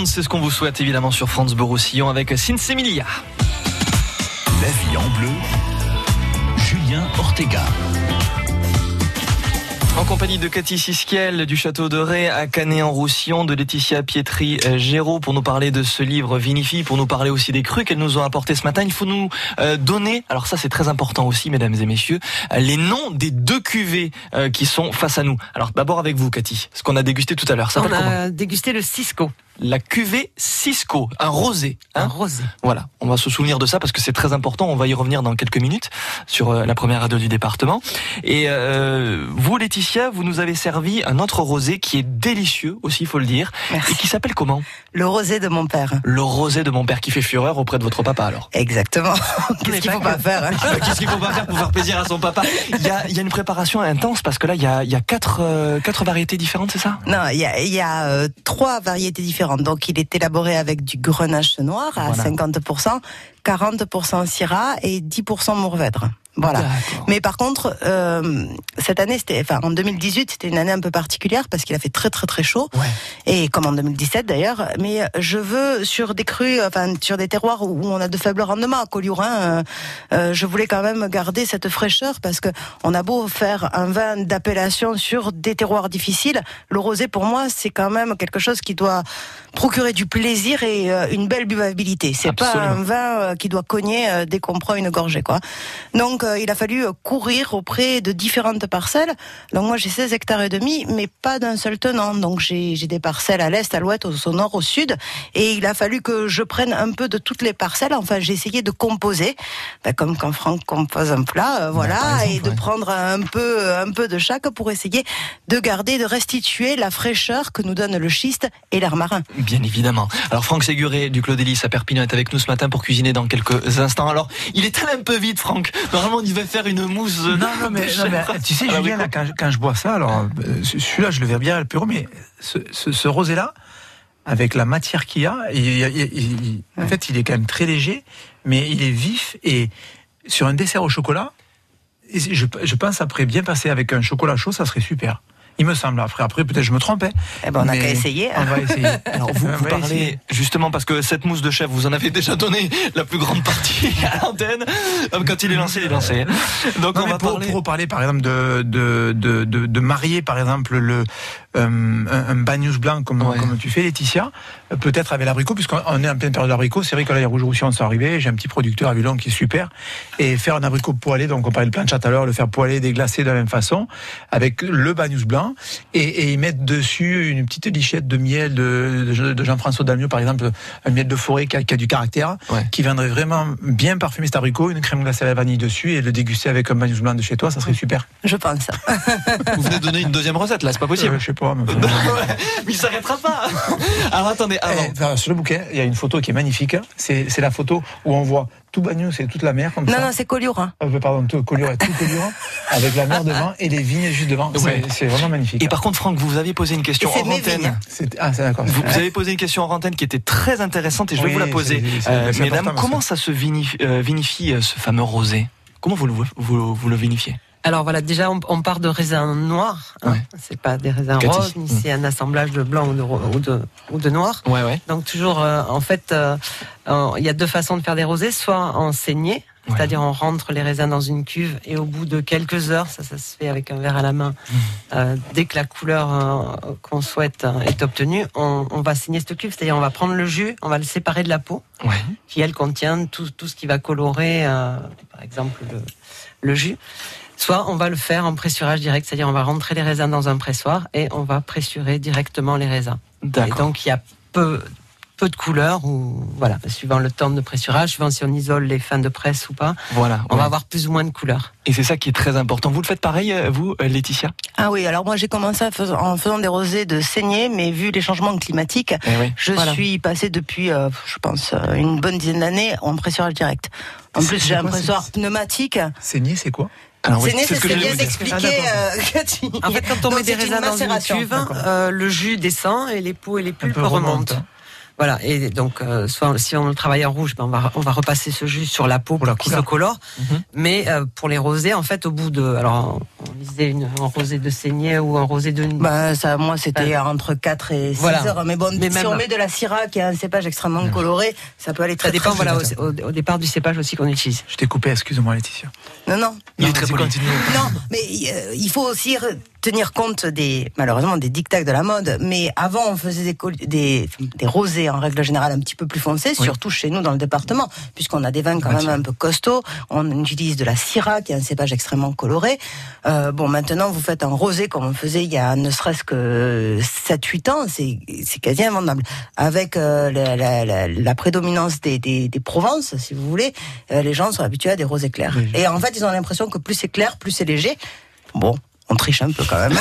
Speaker 13: monde,
Speaker 2: c'est ce qu'on vous souhaite évidemment sur France Borroussillon avec Sinsemilia.
Speaker 12: La vie en bleu, Julien Ortega.
Speaker 2: En compagnie de Cathy Siskiel du château de Ré à Canet-en-Roussillon, de Laetitia Pietri-Géraud pour nous parler de ce livre Vinifie, pour nous parler aussi des crus qu'elles nous ont apportés ce matin. Il faut nous euh, donner, alors ça c'est très important aussi mesdames et messieurs, euh, les noms des deux cuvées euh, qui sont face à nous. Alors d'abord avec vous Cathy, ce qu'on a dégusté tout à l'heure.
Speaker 4: On a dégusté le Cisco
Speaker 2: la cuvée Cisco, un rosé.
Speaker 4: Hein un rosé.
Speaker 2: Voilà, on va se souvenir de ça parce que c'est très important. On va y revenir dans quelques minutes sur euh, la première radio du département. Et euh, vous, Laetitia, vous nous avez servi un autre rosé qui est délicieux aussi, il faut le dire, et qui s'appelle comment?
Speaker 5: Le rosé de mon père.
Speaker 2: Le rosé de mon père qui fait fureur auprès de votre papa alors.
Speaker 5: Exactement. Qu'est-ce qu'il faut pas faire hein?
Speaker 2: Qu'est-ce qu'il faut pas faire pour faire plaisir à son papa? Il y, a, il y a, une préparation intense parce que là, il y a, il y a quatre, euh, quatre variétés différentes, c'est ça?
Speaker 5: Non, il y a, il y a trois variétés différentes donc il est élaboré avec du grenache noir à 50%, 40% Syrah et 10% Mourvèdre. Voilà. Mais par contre, euh, cette année, c'était, enfin, en 2018, c'était une année un peu particulière parce qu'il a fait très très très chaud. Ouais. Et comme en 2017 d'ailleurs. Mais je veux sur des crues, enfin, sur des terroirs où on a de faibles rendements, à Colliourin, euh, euh, je voulais quand même garder cette fraîcheur parce que on a beau faire un vin d'appellation sur des terroirs difficiles, le rosé pour moi, c'est quand même quelque chose qui doit procurer du plaisir et euh, une belle buvabilité. C'est pas un vin euh, qui doit cogner euh, dès qu'on prend une gorgée, quoi. Donc, il a fallu courir auprès de différentes parcelles. Donc, moi, j'ai 16 hectares et demi, mais pas d'un seul tenant. Donc, j'ai des parcelles à l'est, à l'ouest, au, nord, au sud. Et il a fallu que je prenne un peu de toutes les parcelles. Enfin, j'ai essayé de composer, ben, comme quand Franck compose un plat, voilà, et de prendre un peu, un peu de chaque pour essayer de garder, de restituer la fraîcheur que nous donne le schiste et l'air marin.
Speaker 2: Bien évidemment. Alors Franck Séguré du Claude Hélice à Perpignan est avec nous ce matin pour cuisiner dans quelques instants. Alors il est un peu vite Franck. Normalement il va faire une mousse.
Speaker 3: Non, non mais, tu sais Julien là, quand, je bois ça, alors euh, celui-là je le verrai bien à l'apéro, mais ce, rosé là avec la matière qu'il y a, en fait il est quand même très léger, mais il est vif et sur un dessert au chocolat, je, je pense après bien passer avec un chocolat chaud, ça serait super. Il me semble. Après, après peut-être je me trompais.
Speaker 5: Eh ben, on n'a qu'à essayer.
Speaker 3: On va essayer.
Speaker 2: Alors, vous, vous parlez justement parce que cette mousse de chef, vous en avez déjà donné la plus grande partie à l'antenne. Quand il est lancé, il est lancé.
Speaker 3: Donc, on va pour, parler... pour parler, par exemple, de, de, de, de, marier, par exemple, le, euh, un, bagnous blanc comme, comme tu fais, Laetitia, peut-être avec l'abricot, puisqu'on est en pleine période d'abricot. C'est vrai que là, les rouges roussillons sont arrivés. J'ai un petit producteur à Villon qui est super. Et faire un abricot poêlé, donc on parlait de plancha tout à l'heure, le faire poêler, déglacer de la même façon, avec le bagnous blanc et, et, ils mettent dessus une petite lichette de miel de, de Jean-François Dalmieux, par exemple, un miel de forêt qui a, qui a du caractère, qui viendrait vraiment bien parfumer cet abricot, une crème glacée à la vanille dessus et le déguster avec un bagnous blanc de chez toi, ça serait super.
Speaker 5: Je pense.
Speaker 2: Vous venez de donner une deuxième recette là, c'est pas possible.
Speaker 3: Euh, je sais pas. Mais,
Speaker 2: mais il s'arrêtera pas. Alors attendez,
Speaker 3: avant. sur le bouquet, il y a une photo qui est magnifique. C'est la photo où on voit tout Bagnou, c'est toute la mer comme
Speaker 5: non,
Speaker 3: ça.
Speaker 5: Non, c'est Collioure.
Speaker 3: Euh, pardon, tout Collioure, tout Collioure, avec la mer devant et les vignes juste devant. C'est vraiment magnifique.
Speaker 2: Et par contre, Franck, vous avez posé une question en antenne.
Speaker 3: Ah, c'est d'accord.
Speaker 2: Vous, avez posé une question en antenne qui était très intéressante et je vais vous la poser. Euh, mesdames, comment ça, se vinifie, euh, vinifie, ce fameux rosé? Comment vous le, vous, vous le vinifiez?
Speaker 4: Alors voilà, déjà on, part de raisins noirs. Hein. C'est pas des raisins roses, ni c'est un assemblage de blanc ou de, ou de, ou de noir.
Speaker 2: Ouais, ouais.
Speaker 4: Donc toujours, euh, en fait, euh, il y a deux façons de faire des rosés, soit en saignée, c'est-à-dire on rentre les raisins dans une cuve et au bout de quelques heures, ça, ça se fait avec un verre à la main, mmh. euh, dès que la couleur qu'on souhaite est obtenue, on, on, va saigner cette cuve, c'est-à-dire on va prendre le jus, on va le séparer de la peau, qui elle contient tout, tout ce qui va colorer, par exemple le, le jus. Soit on va le faire en pressurage direct, c'est-à-dire on va rentrer les raisins dans un pressoir et on va pressurer directement les raisins. Et donc il y a peu peu de couleurs ou voilà, suivant le temps de pressurage, suivant si on isole les fins de presse ou pas.
Speaker 2: Voilà,
Speaker 4: on va avoir plus ou moins de couleurs.
Speaker 2: Et c'est ça qui est très important. Vous le faites pareil, euh, vous, euh, Laetitia?
Speaker 5: Ah oui, alors moi j'ai commencé en faisant des rosés de saignée, mais vu les changements climatiques, eh je suis passé depuis, euh, je pense, une bonne dizaine d'années en pressurage direct. En plus, j'ai un pressoir pneumatique.
Speaker 3: Saignée, c'est quoi
Speaker 5: alors c'est ce que je. Ah,
Speaker 4: en fait, quand on met des raisins dans une cuve, le jus descend et les peaux et les pulpes remontent. Voilà, et donc euh, soit si on le travaille en rouge, ben on va on va repasser ce jus sur la peau pour, qu'il se colore. Mhm. Mais euh, pour les rosés, en fait, au bout de alors on disait une un rosé de saignée ou un rosé de
Speaker 5: bah ça moi c'était entre 4 et 6 heures mais bon si on met de la syrah qui est un cépage extrêmement coloré, ça peut aller très
Speaker 4: Ça dépend
Speaker 5: voilà
Speaker 4: au, départ du cépage aussi qu'on utilise.
Speaker 3: Je t'ai coupé, excuse-moi Laetitia.
Speaker 5: Non non.
Speaker 2: Il est très Non,
Speaker 5: mais euh, il faut aussi tenir compte des malheureusement des dictats de la mode. Mais avant, on faisait des, des, des rosés en règle générale un petit peu plus foncés, surtout chez nous dans le département, puisqu'on a des vins quand même un peu costauds. On utilise de la Syrah, qui est un cépage extrêmement coloré. Euh, bon, maintenant, vous faites un rosé comme on faisait il y a ne serait-ce que 7-8 ans, c'est quasi invendable. Avec euh, la, la, la, la, prédominance des, des, des, Provences, si vous voulez, euh, les gens sont habitués à des rosés clairs. Et en fait, ils ont l'impression que plus c'est clair, plus c'est léger. Bon, On triche un peu quand même.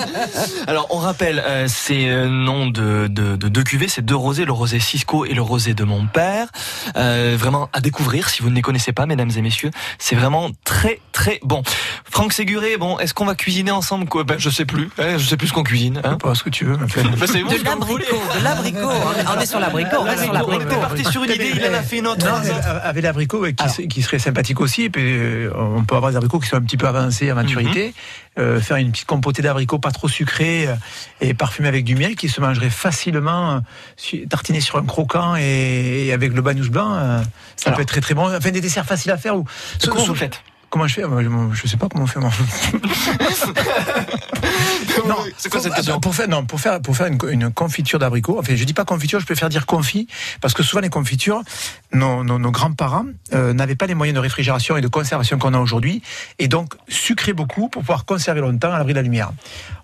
Speaker 2: Alors, on rappelle euh, ces euh, noms de, de, de deux cuvées, c'est deux rosés, le rosé Cisco et le rosé de mon père. Euh, vraiment à découvrir si vous ne les connaissez pas, mesdames et messieurs. C'est vraiment très très bon. Franck Séguré, bon, est-ce qu'on va cuisiner ensemble quoi? Ben, Je sais plus. Hein, je sais plus ce qu'on cuisine.
Speaker 3: Hein. Pas ce que tu veux. Ben,
Speaker 4: de l'abricot, de l'abricot. On est sur l'abricot. On
Speaker 2: est parti sur une idée, il en a fait une autre.
Speaker 3: avec l'abricot qui, qui, serait sympathique aussi. Et puis, on peut avoir des abricots qui sont un petit peu avancés à maturité. Mhm. Euh, faire une petite compotée d'abricots pas trop sucrée euh, et parfumée avec du miel qui se mangerait facilement, euh, tartiné sur un croquant et, avec le bagnous blanc. ça peut être très très bon. Enfin, des desserts faciles à faire. Ou,
Speaker 2: comment vous faites
Speaker 3: Comment je fais? Je sais pas comment on fait. Moi.
Speaker 2: non, c'est quoi cette question
Speaker 3: Pour faire, non, pour faire, pour faire une, confiture d'abricot. Enfin, je dis pas confiture, je préfère dire confit, parce que souvent les confitures, nos, nos, grands-parents euh, n'avaient pas les moyens de réfrigération et de conservation qu'on a aujourd'hui, et donc sucraient beaucoup pour pouvoir conserver longtemps à l'abri de la lumière.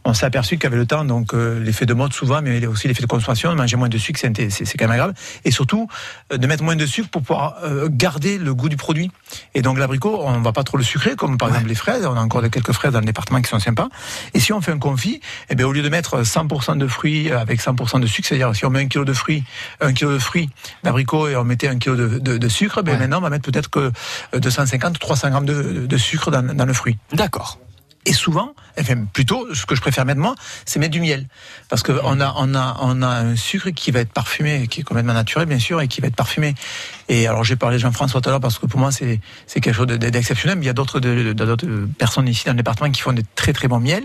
Speaker 3: On s'est aperçu qu'avec le temps, donc euh, l'effet de mode souvent, mais aussi l'effet de consommation, de manger moins de sucre, c'est quand même agréable, et surtout euh, de mettre moins de sucre pour pouvoir garder le goût du produit. Et donc l'abricot, on va pas trop le sucrer, comme par exemple les fraises. On a encore quelques fraises dans le département qui sont sympas. Et si on fait un confit, eh bien, au lieu de mettre 100% de fruits avec 100% de sucre, c'est-à-dire si on met un kilo de fruits, un kilo de fruits d'abricots et on mettait un kilo de, sucre, ben maintenant on va mettre peut-être que 250 300 grammes de, sucre dans, dans le fruit.
Speaker 2: D'accord.
Speaker 3: Et souvent, enfin plutôt, ce que je préfère mettre moi, c'est mettre du miel, parce que on a on a on a un sucre qui va être parfumé, qui est complètement naturel bien sûr, et qui va être parfumé. Et alors j'ai parlé de Jean-François tout à l'heure parce que pour moi c'est c'est quelque chose d'exceptionnel. Mais il y a d'autres d'autres personnes ici dans le département qui font des très très bons miels.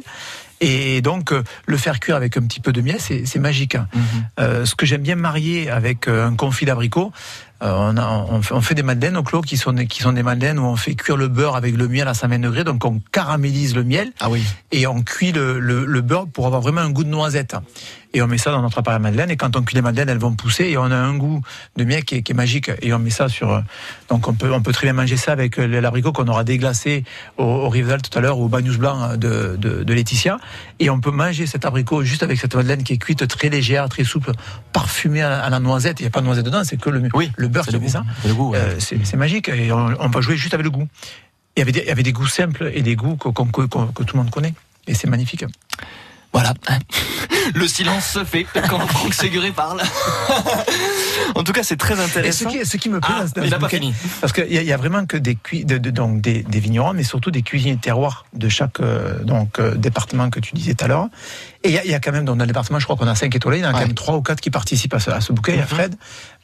Speaker 3: Et donc, euh, le faire cuire avec un petit peu de miel, c'est magique. Hein. Mhm. euh, ce que j'aime bien marier avec euh, un confit d'abricot, on, a, on, fait, on, fait, des madeleines au clos qui sont, qui sont des madeleines où on fait cuire le beurre avec le miel à 120 degrés. Donc on caramélise le miel
Speaker 2: ah oui.
Speaker 3: et on cuit le, le, le, beurre pour avoir vraiment un goût de noisette. Et on met ça dans notre appareil à madeleine. Et quand on cuit les madeleines, elles vont pousser et on a un goût de miel qui est, qui est magique. Et on met ça sur. Donc on peut, on peut très bien manger ça avec l'abricot qu'on aura déglacé au, au Rival tout à l'heure, au bagnous blanc de, de, de, Laetitia. Et on peut manger cet abricot juste avec cette madeleine qui est cuite très légère, très souple, parfumée à, la noisette. Il n'y a pas de noisette dedans, c'est que le,
Speaker 2: oui.
Speaker 3: le beurre qui fait ça. Euh, c'est magique et on, va jouer juste avec le goût. Il y avait des, il y avait des goûts simples et des goûts que, tout le monde connaît. Et c'est magnifique.
Speaker 2: Voilà. Le silence se fait quand Franck Séguré parle. en tout cas, c'est très intéressant.
Speaker 3: ce, qui, me plaît,
Speaker 2: ah, il n'a pas fini.
Speaker 3: Parce qu'il y, a vraiment que des, de, donc des, vignerons, mais surtout des cuisiniers de terroir de chaque euh, donc, euh, département que tu disais tout à l'heure. Et il y, a quand même, dans le département, je crois qu'on a 5 étoiles, il y en a quand même 3 ou 4 qui participent à ce, bouquet. Il y a mhm. Fred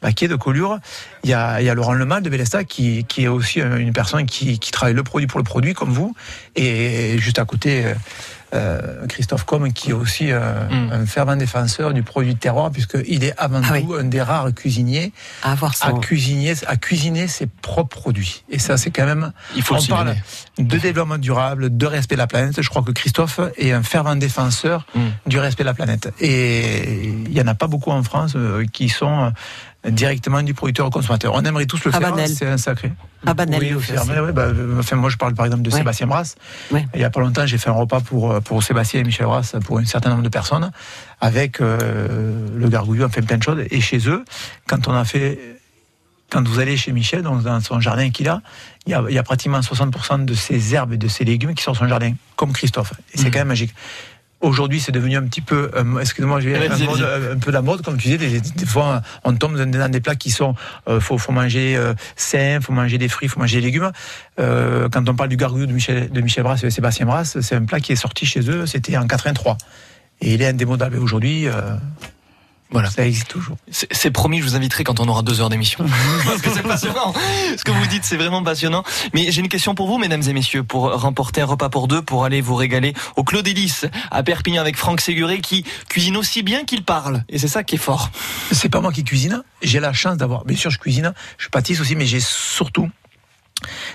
Speaker 3: Baquier de Collure, il y a, y a Laurent Lemal de Bélesta qui, qui est aussi une personne qui, qui travaille le produit pour le produit, comme vous. Et juste à côté, euh, Christophe Combe, qui est aussi euh, mm. un fervent défenseur du produit de terroir, puisqu'il est avant ah tout un des rares cuisiniers
Speaker 4: à, avoir à,
Speaker 3: cuisiner, à cuisiner ses propres produits. Et ça, c'est quand même.
Speaker 2: Il faut
Speaker 3: on parle de développement durable, de respect de la planète. Je crois que Christophe est un fervent défenseur mm. du respect de la planète. Et il n'y en a pas beaucoup en France euh, qui sont directement du producteur au consommateur. On aimerait tous le faire, c'est un sacré.
Speaker 4: Banel. Oui, aussi.
Speaker 3: Bah, enfin, moi, je parle par exemple de Sébastien Brass. Il y a pas longtemps, j'ai fait un repas pour, euh, pour Sébastien et Michel Brass pour un certain nombre de personnes avec euh, le gargouillou, on fait plein de choses. Et chez eux, quand on a fait quand vous allez chez Michel, dans, son jardin qu'il a, il y a, il y a pratiquement 60% de ses herbes et de ses légumes qui sont dans son jardin, comme Christophe. Et c'est mmh. quand même magique. Aujourd'hui, c'est devenu un petit peu, euh, excusez-moi, j'ai un, euh, un, peu la mode, comme tu disais. Des, fois, on tombe dans des plats qui sont, euh, faut, faut manger euh, sain, faut manger des fruits, faut manger des légumes. quand on parle du gargouillou de Michel, de Michel Brass et Sébastien Brass, c'est un plat qui est sorti chez eux, c'était en 83. Et il est indémodable aujourd'hui. Voilà. Ça existe toujours.
Speaker 2: C'est promis, je vous inviterai quand on aura deux heures d'émission. Parce que c'est passionnant. Ce que vous dites, c'est vraiment passionnant. Mais j'ai une question pour vous, mesdames et messieurs, pour remporter un repas pour deux, pour aller vous régaler au Claude Hélice, à Perpignan avec Franck Séguré, qui cuisine aussi bien qu'il parle. Et c'est ça qui est fort.
Speaker 3: C'est pas moi qui cuisine. J'ai la chance d'avoir, bien sûr, je cuisine, je pâtisse aussi, mais j'ai surtout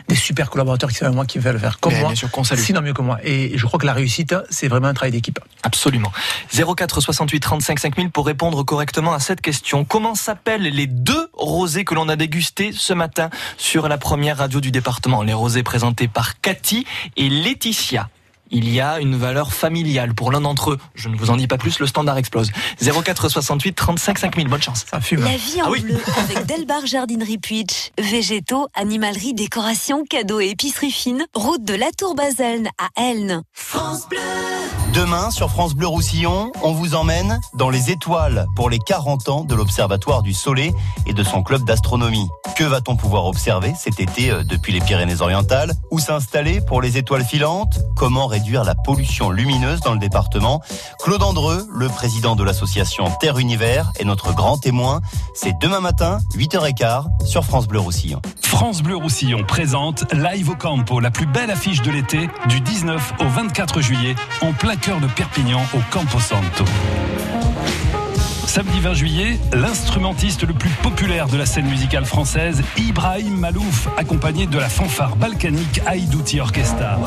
Speaker 3: des super collaborateurs qui sont avec moi, qui veulent le faire comme moi, sinon mieux que moi. Et je crois que la réussite, c'est vraiment un travail d'équipe.
Speaker 2: Absolument. 04 68 35 5000 pour répondre correctement à cette question. Comment s'appellent les deux rosés que l'on a dégustés ce matin sur la première radio du département? Les rosés présentés par Cathy et Laetitia. Il y a une valeur familiale pour l'un d'entre eux. Je ne vous en dis pas plus, le standard explose. 04 68 35 5000, bonne chance.
Speaker 3: Ça fume.
Speaker 6: La vie en ah bleu avec Delbar Jardinerie Puitch. Végétaux, animalerie, décoration, cadeaux et épicerie fine. Route de la Tour Baselne à Elne. France
Speaker 14: Bleu. Demain, sur France Bleu Roussillon, on vous emmène dans les étoiles pour les 40 ans de l'Observatoire du Soleil et de son club d'astronomie. Que va-t-on pouvoir observer cet été euh, depuis les Pyrénées-Orientales? Où s'installer pour les étoiles filantes? Comment réduire la pollution lumineuse dans le département? Claude Andreux, le président de l'association Terre Univers, est notre grand témoin. C'est demain matin, 8h15, sur France Bleu Roussillon.
Speaker 9: France Bleu Roussillon présente Live au Campo, la plus belle affiche de l'été, du 19 au 24 juillet, en plein cœur de Perpignan, au Campo Santo. Samedi 20 juillet, l'instrumentiste le plus populaire de la scène musicale française, Ibrahim Malouf, accompagné de la fanfare balkanique Aïdouti Orchestra.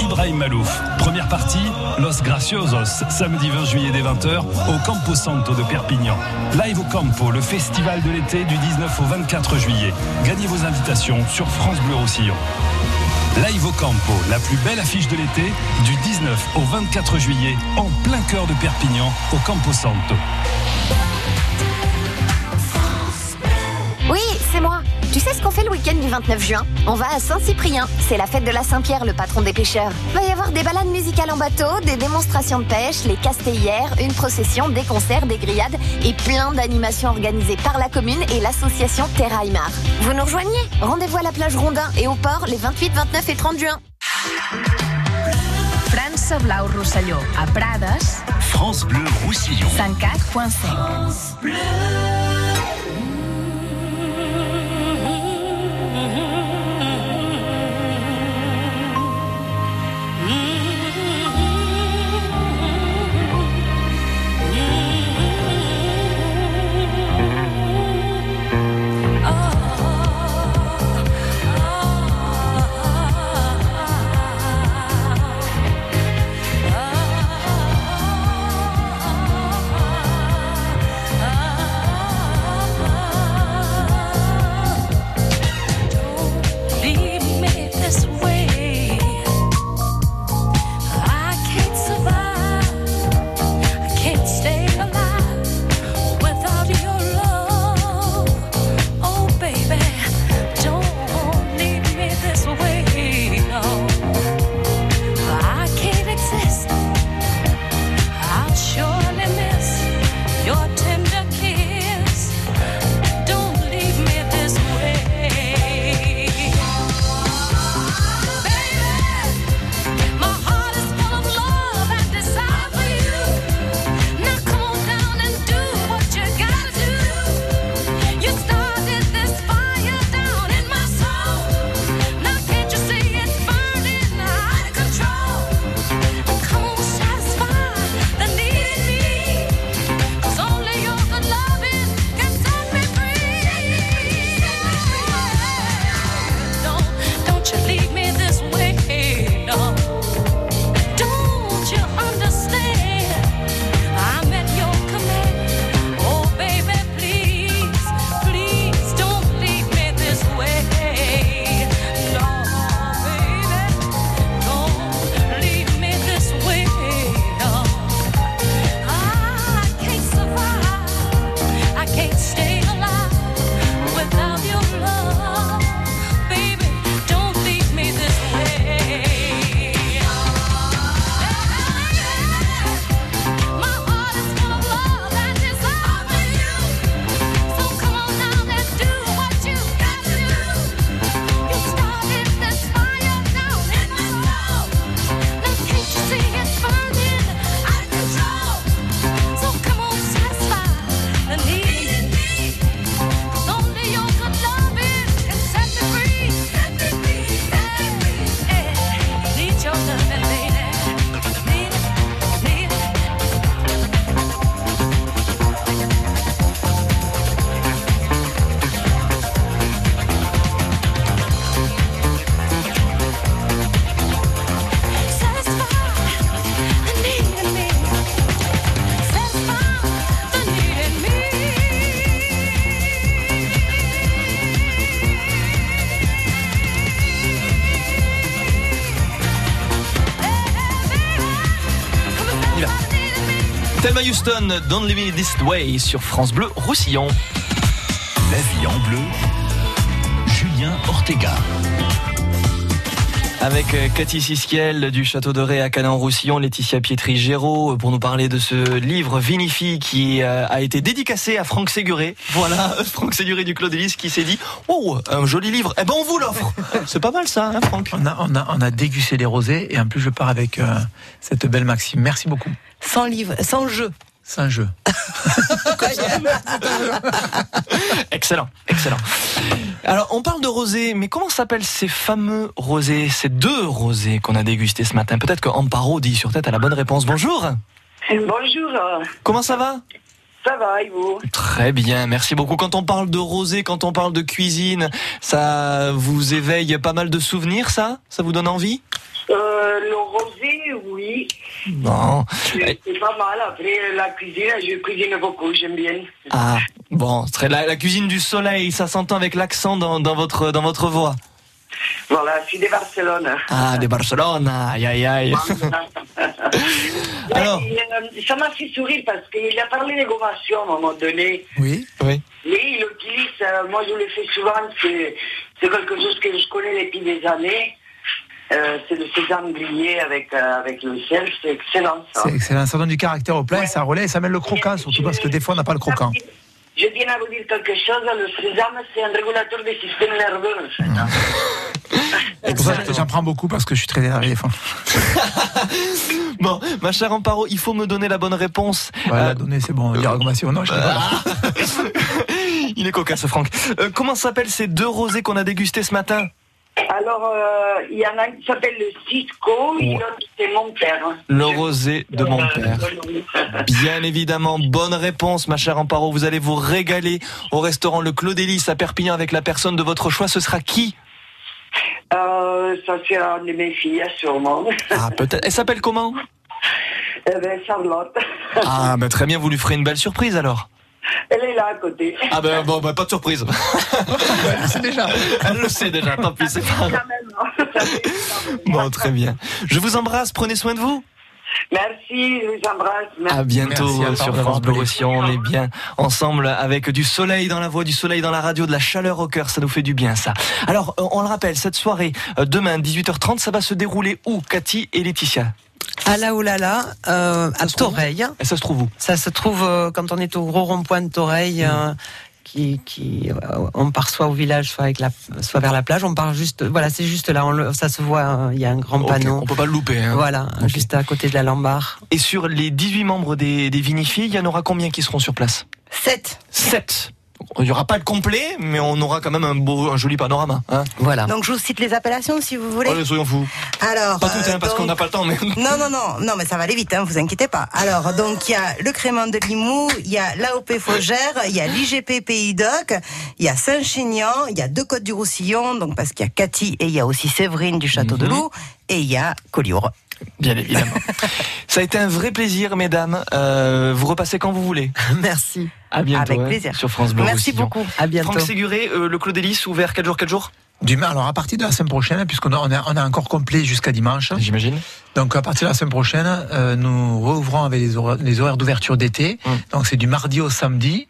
Speaker 9: Ibrahim Malouf. Première partie, Los Graciosos, samedi 20 juillet dès 20h au Campo Santo de Perpignan. Live au Campo, le festival de l'été du 19 au 24 juillet. Gagnez vos invitations sur France Bleu Roussillon. Live au Campo, la plus belle affiche de l'été, du 19 au 24 juillet, en plein cœur de Perpignan, au Campo Santo.
Speaker 15: Oui, c'est moi. Tu sais ce qu'on fait le week-end du 29 juin? On va à Saint-Cyprien. C'est la fête de la Saint-Pierre, le patron des pêcheurs. Va y avoir des balades musicales en bateau, des démonstrations de pêche, les castellières, une procession, des concerts, des grillades et plein d'animations organisées par la commune et l'association Terra Aymar. Vous nous rejoignez? Rendez-vous à la plage Rondin et au port les 28, 29 et 30 juin.
Speaker 16: France Blau Roussillon à Prades.
Speaker 9: France Bleu Roussillon.
Speaker 16: 104.5.
Speaker 2: Houston, Don't Leave Me This Way sur France Bleu Roussillon.
Speaker 9: La vie en bleu, Julien Ortega.
Speaker 2: Avec euh, Cathy Siskiel du Château de Ré à Canet-en-Roussillon, Laetitia Pietri-Géraud pour nous parler de ce livre Vinifie qui euh, a été dédicacé à Franck Séguré. Voilà, Franck Séguré du Claude Ellis qui s'est dit Oh, un joli livre, eh ben on vous l'offre C'est pas mal ça, hein, Franck
Speaker 3: on a, on, a, on a dégusté les rosés et en plus je pars avec euh, cette belle maxime. Merci beaucoup.
Speaker 5: Sans livre, sans jeu.
Speaker 3: Sans jeu.
Speaker 2: excellent, excellent. Alors, on parle de rosés, mais comment s'appellent ces fameux rosés, ces deux rosés qu'on a dégustés ce matin? Peut-être que Amparo dit sur tête à la bonne réponse. Bonjour.
Speaker 17: Bonjour.
Speaker 2: Comment ça va?
Speaker 17: Ça va, et vous?
Speaker 2: Très bien, merci beaucoup. Quand on parle de rosé, quand on parle de cuisine, ça vous éveille pas mal de souvenirs, ça? Ça vous donne envie?
Speaker 17: Euh, Le rosé, oui.
Speaker 2: Bon.
Speaker 17: C'est pas mal. Après, la cuisine, je cuisine beaucoup, j'aime bien.
Speaker 2: Ah, bon, très la, la cuisine du soleil, ça s'entend avec l'accent dans, dans, votre, dans votre voix.
Speaker 17: Voilà, je suis de Barcelone.
Speaker 2: Ah, de Barcelone, aïe aïe aïe.
Speaker 17: Alors euh, Ça m'a fait sourire parce qu'il a parlé de gommation à un moment donné.
Speaker 3: Oui, oui.
Speaker 17: Mais il utilise, euh, moi je le fais souvent, c'est quelque chose que je connais depuis des années. Euh, c'est le sésame grillé avec, euh, avec le sel, c'est excellent ça.
Speaker 3: C'est excellent, ça donne du caractère au plat, ouais. ça relaie, ça met le croquant surtout parce que des fois on n'a pas le croquant.
Speaker 17: Je tiens à vous dire quelque chose, le sésame c'est un régulateur du système nerveux en fait. Hein.
Speaker 3: Et pour ça, j'en prends beaucoup parce que je suis très énervé des fois.
Speaker 2: bon, ma chère Amparo, il faut me donner la bonne réponse.
Speaker 3: Ouais, euh, la donner, c'est bon. Augmentation, non, je
Speaker 2: ah. Il est cocasse, Franck. Euh, comment s'appellent ces deux rosés qu'on a dégustés ce matin?
Speaker 17: Alors, euh, il y en a un qui s'appelle le Cisco, et l'autre c'est mon père.
Speaker 2: Le rosé de mon père. Bien évidemment, bonne réponse, ma chère Amparo. Vous allez vous régaler au restaurant Le Clos à Perpignan avec la personne de votre choix. Ce sera qui?
Speaker 17: Euh, Ça sera une de mes filles, sûrement.
Speaker 2: Ah, peut-être. Elle s'appelle comment?
Speaker 17: Eh ben, Charlotte.
Speaker 2: Ah, ben très bien, vous lui ferez une belle surprise alors.
Speaker 17: Elle est là à côté.
Speaker 2: Ah ben bon, ben, pas de surprise.
Speaker 3: Elle le sait déjà.
Speaker 2: Elle le sait déjà, tant pis, c'est pas Bon, très bien. Je vous embrasse, prenez soin de vous.
Speaker 17: Merci, je vous embrasse. Merci.
Speaker 2: À bientôt
Speaker 3: Merci
Speaker 2: sur France Bleu Roussillon. On est bien ensemble avec du soleil dans la voix, du soleil dans la radio, de la chaleur au cœur. Ça nous fait du bien, ça. Alors, on le rappelle, cette soirée, demain, 18h30, ça va se dérouler où, Cathy et Laetitia?
Speaker 4: À la Oulala, euh, à Toreil.
Speaker 2: Et ça se trouve où?
Speaker 4: Ça se trouve euh, quand on est au gros rond-point de Toreil. Mmh. Euh, qui, qui euh, on part soit au village, soit avec la, soit vers la plage. On part juste, voilà, c'est juste là. On le, ça se voit. Il y a un grand
Speaker 2: okay,
Speaker 4: panneau.
Speaker 2: On peut pas le louper. Hein.
Speaker 4: Voilà, okay. juste à côté de la Lambar.
Speaker 2: Et sur les 18 membres des, des il y en aura combien qui seront sur place?
Speaker 5: 7
Speaker 2: 7 il n'y aura pas le complet, mais on aura quand même un beau, un joli panorama. Hein
Speaker 4: voilà.
Speaker 5: Donc je vous cite les appellations si vous voulez.
Speaker 2: Allez, soyons fous.
Speaker 5: Alors.
Speaker 2: Pas tout, hein, parce qu'on n'a pas le temps. Mais...
Speaker 5: Non, non, non, non, mais ça va aller vite, hein, vous inquiétez pas. Alors, donc il y a le Crément de Limoux, il y a l'AOP Faugère, il y a l'IGP Pays Doc, il y a Saint-Chinian, il y a deux Côtes du Roussillon, donc parce qu'il y a Cathy et il y a aussi Séverine du Château mm -hmm. de Loup, et il y a Collioure.
Speaker 2: Bien évidemment. Ça a été un vrai plaisir, mesdames. Euh, vous repassez quand vous voulez.
Speaker 4: Merci.
Speaker 2: À bientôt.
Speaker 5: Avec plaisir.
Speaker 2: Hein, sur France Bleu.
Speaker 5: Merci
Speaker 2: Roussillon.
Speaker 5: beaucoup.
Speaker 4: À bientôt.
Speaker 2: Franck Séguré, euh, le Clos d'Hélice, ouvert 4 jours, 4 jours
Speaker 3: Demain, alors à partir de la semaine prochaine, puisqu'on a, on a, on a encore complet jusqu'à dimanche.
Speaker 2: J'imagine.
Speaker 3: Donc à partir de la semaine prochaine, euh, nous rouvrons avec les horaires, les horaires d'ouverture d'été.
Speaker 2: Hum.
Speaker 3: Donc c'est du mardi au samedi.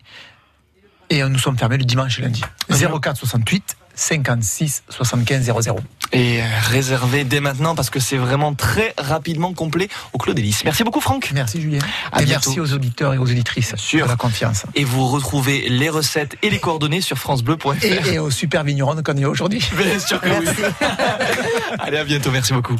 Speaker 3: Et nous sommes fermés le dimanche et lundi. 04 68 56 75 00.
Speaker 2: Et réservé dès maintenant parce que c'est vraiment très rapidement complet au Clos d'Hélice. Merci beaucoup Franck.
Speaker 3: Merci Julien.
Speaker 2: À
Speaker 3: et
Speaker 2: bientôt.
Speaker 3: merci aux auditeurs et aux auditrices
Speaker 2: Sûr.
Speaker 3: de la confiance.
Speaker 2: Et vous retrouvez les recettes et les coordonnées sur francebleu.fr.
Speaker 3: Et, et aux super vignerons qu'on est aujourd'hui.
Speaker 2: Bien sûr que
Speaker 5: merci.
Speaker 2: oui. Allez, à bientôt. Merci beaucoup.